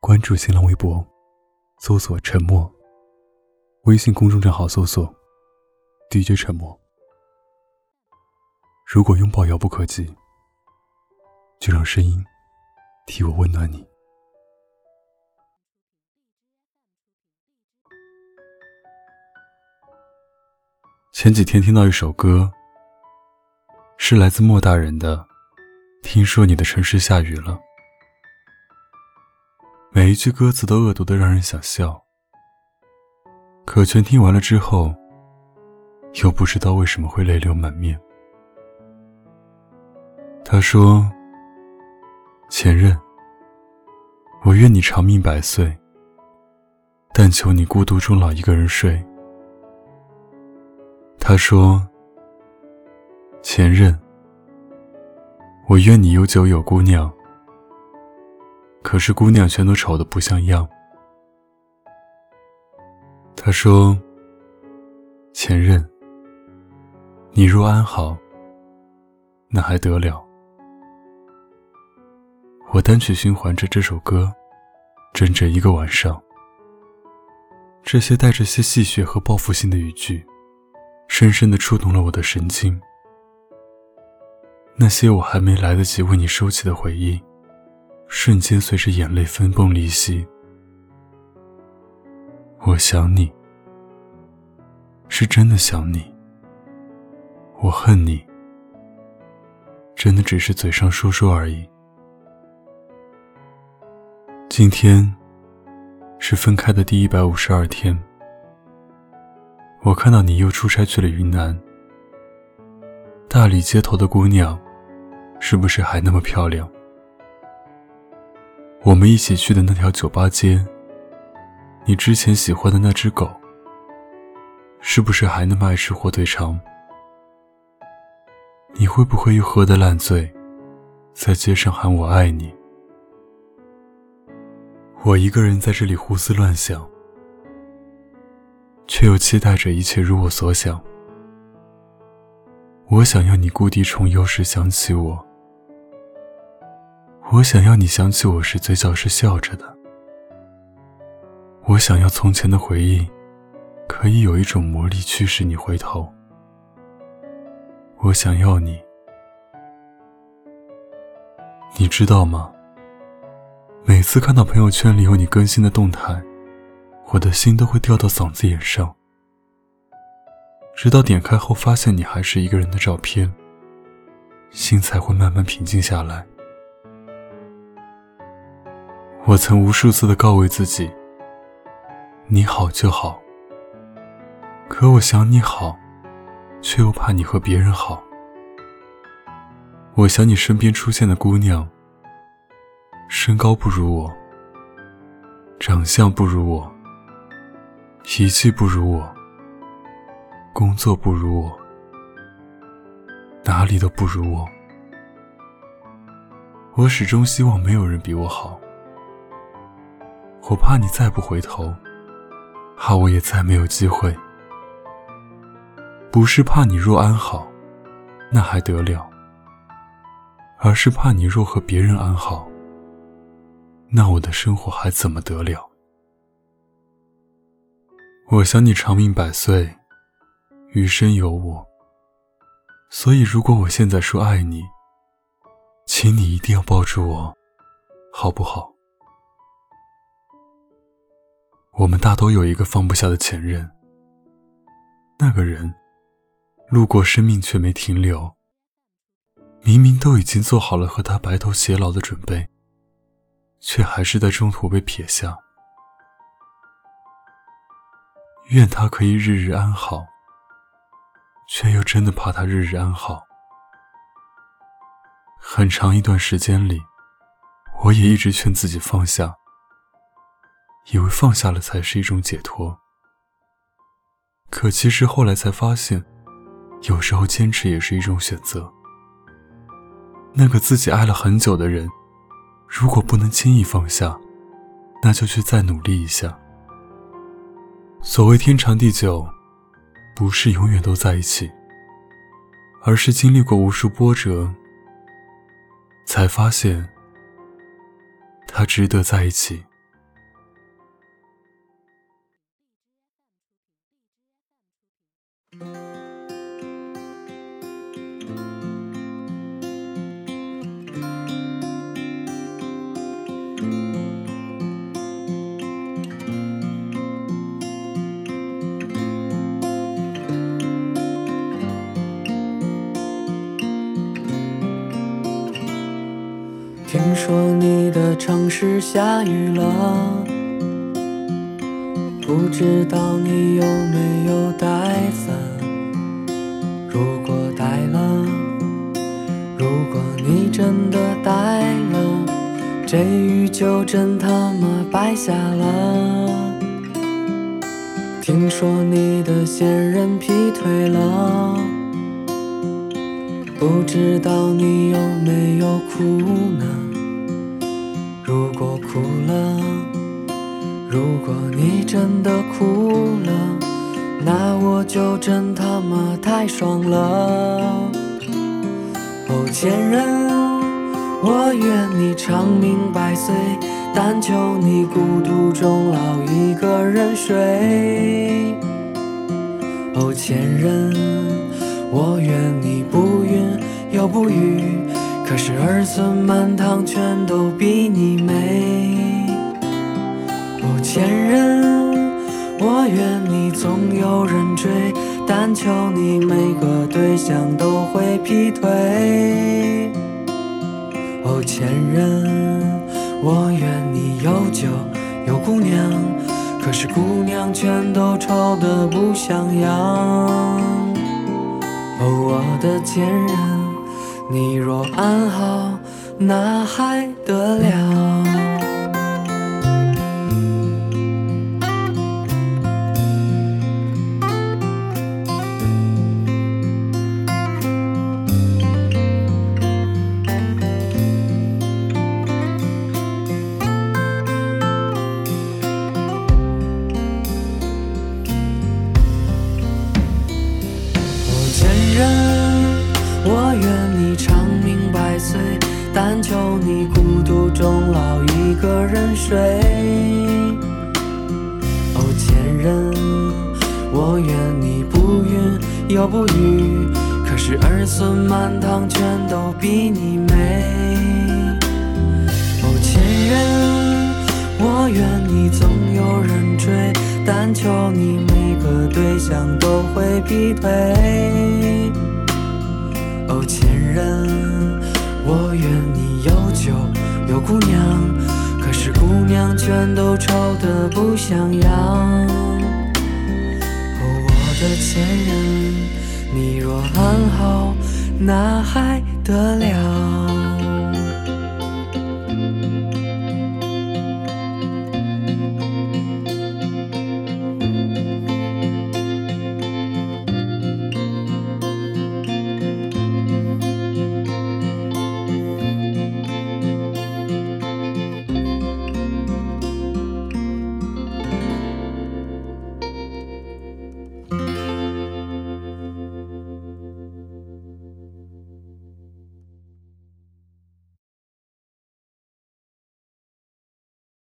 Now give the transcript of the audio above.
关注新浪微博，搜索“沉默”。微信公众账号搜索 “DJ 沉默”。如果拥抱遥不可及，就让声音替我温暖你。前几天听到一首歌，是来自莫大人的。听说你的城市下雨了，每一句歌词都恶毒的让人想笑，可全听完了之后，又不知道为什么会泪流满面。他说：“前任，我愿你长命百岁，但求你孤独终老一个人睡。”他说：“前任。”我愿你有酒有姑娘，可是姑娘全都丑的不像样。他说：“前任，你若安好，那还得了。”我单曲循环着这首歌，整整一个晚上。这些带着些戏谑和报复性的语句，深深的触动了我的神经。那些我还没来得及为你收起的回忆，瞬间随着眼泪分崩离析。我想你，是真的想你；我恨你，真的只是嘴上说说而已。今天是分开的第一百五十二天，我看到你又出差去了云南，大理街头的姑娘。是不是还那么漂亮？我们一起去的那条酒吧街，你之前喜欢的那只狗，是不是还那么爱吃火腿肠？你会不会又喝得烂醉，在街上喊我爱你？我一个人在这里胡思乱想，却又期待着一切如我所想。我想要你故地重游时想起我。我想要你想起我时嘴角是笑着的。我想要从前的回忆，可以有一种魔力驱使你回头。我想要你，你知道吗？每次看到朋友圈里有你更新的动态，我的心都会掉到嗓子眼上。直到点开后发现你还是一个人的照片，心才会慢慢平静下来。我曾无数次的告慰自己：“你好就好。”可我想你好，却又怕你和别人好。我想你身边出现的姑娘，身高不如我，长相不如我，脾气不如我，工作不如我，哪里都不如我。我始终希望没有人比我好。我怕你再不回头，怕我也再没有机会。不是怕你若安好，那还得了；而是怕你若和别人安好，那我的生活还怎么得了？我想你长命百岁，余生有我。所以，如果我现在说爱你，请你一定要抱住我，好不好？我们大都有一个放不下的前任，那个人路过生命却没停留，明明都已经做好了和他白头偕老的准备，却还是在中途被撇下。愿他可以日日安好，却又真的怕他日日安好。很长一段时间里，我也一直劝自己放下。以为放下了才是一种解脱，可其实后来才发现，有时候坚持也是一种选择。那个自己爱了很久的人，如果不能轻易放下，那就去再努力一下。所谓天长地久，不是永远都在一起，而是经历过无数波折，才发现他值得在一起。说你的城市下雨了，不知道你有没有带伞？如果带了，如果你真的带了，这雨就真他妈白下了。听说你的现任劈腿了，不知道你有没有哭呢？如果哭了，如果你真的哭了，那我就真他妈太爽了。哦，前任，我愿你长命百岁，但求你孤独终老一个人睡。哦，前任，我愿你不孕又不育。可是儿孙满堂全都比你美。哦，前任，我愿你总有人追，但求你每个对象都会劈腿。哦，前任，我愿你有酒有姑娘，可是姑娘全都丑得不像样。哦，我的前任。你若安好，那还得了？个人睡。哦，前任，我愿你不孕又不育，可是儿孙满堂全都比你美。哦，前任，我愿你总有人追，但求你每个对象都会劈腿。哦，前任，我愿你有酒有姑娘，可是姑娘全都丑得不像样。哦，我的前任，你若安好，那还得了？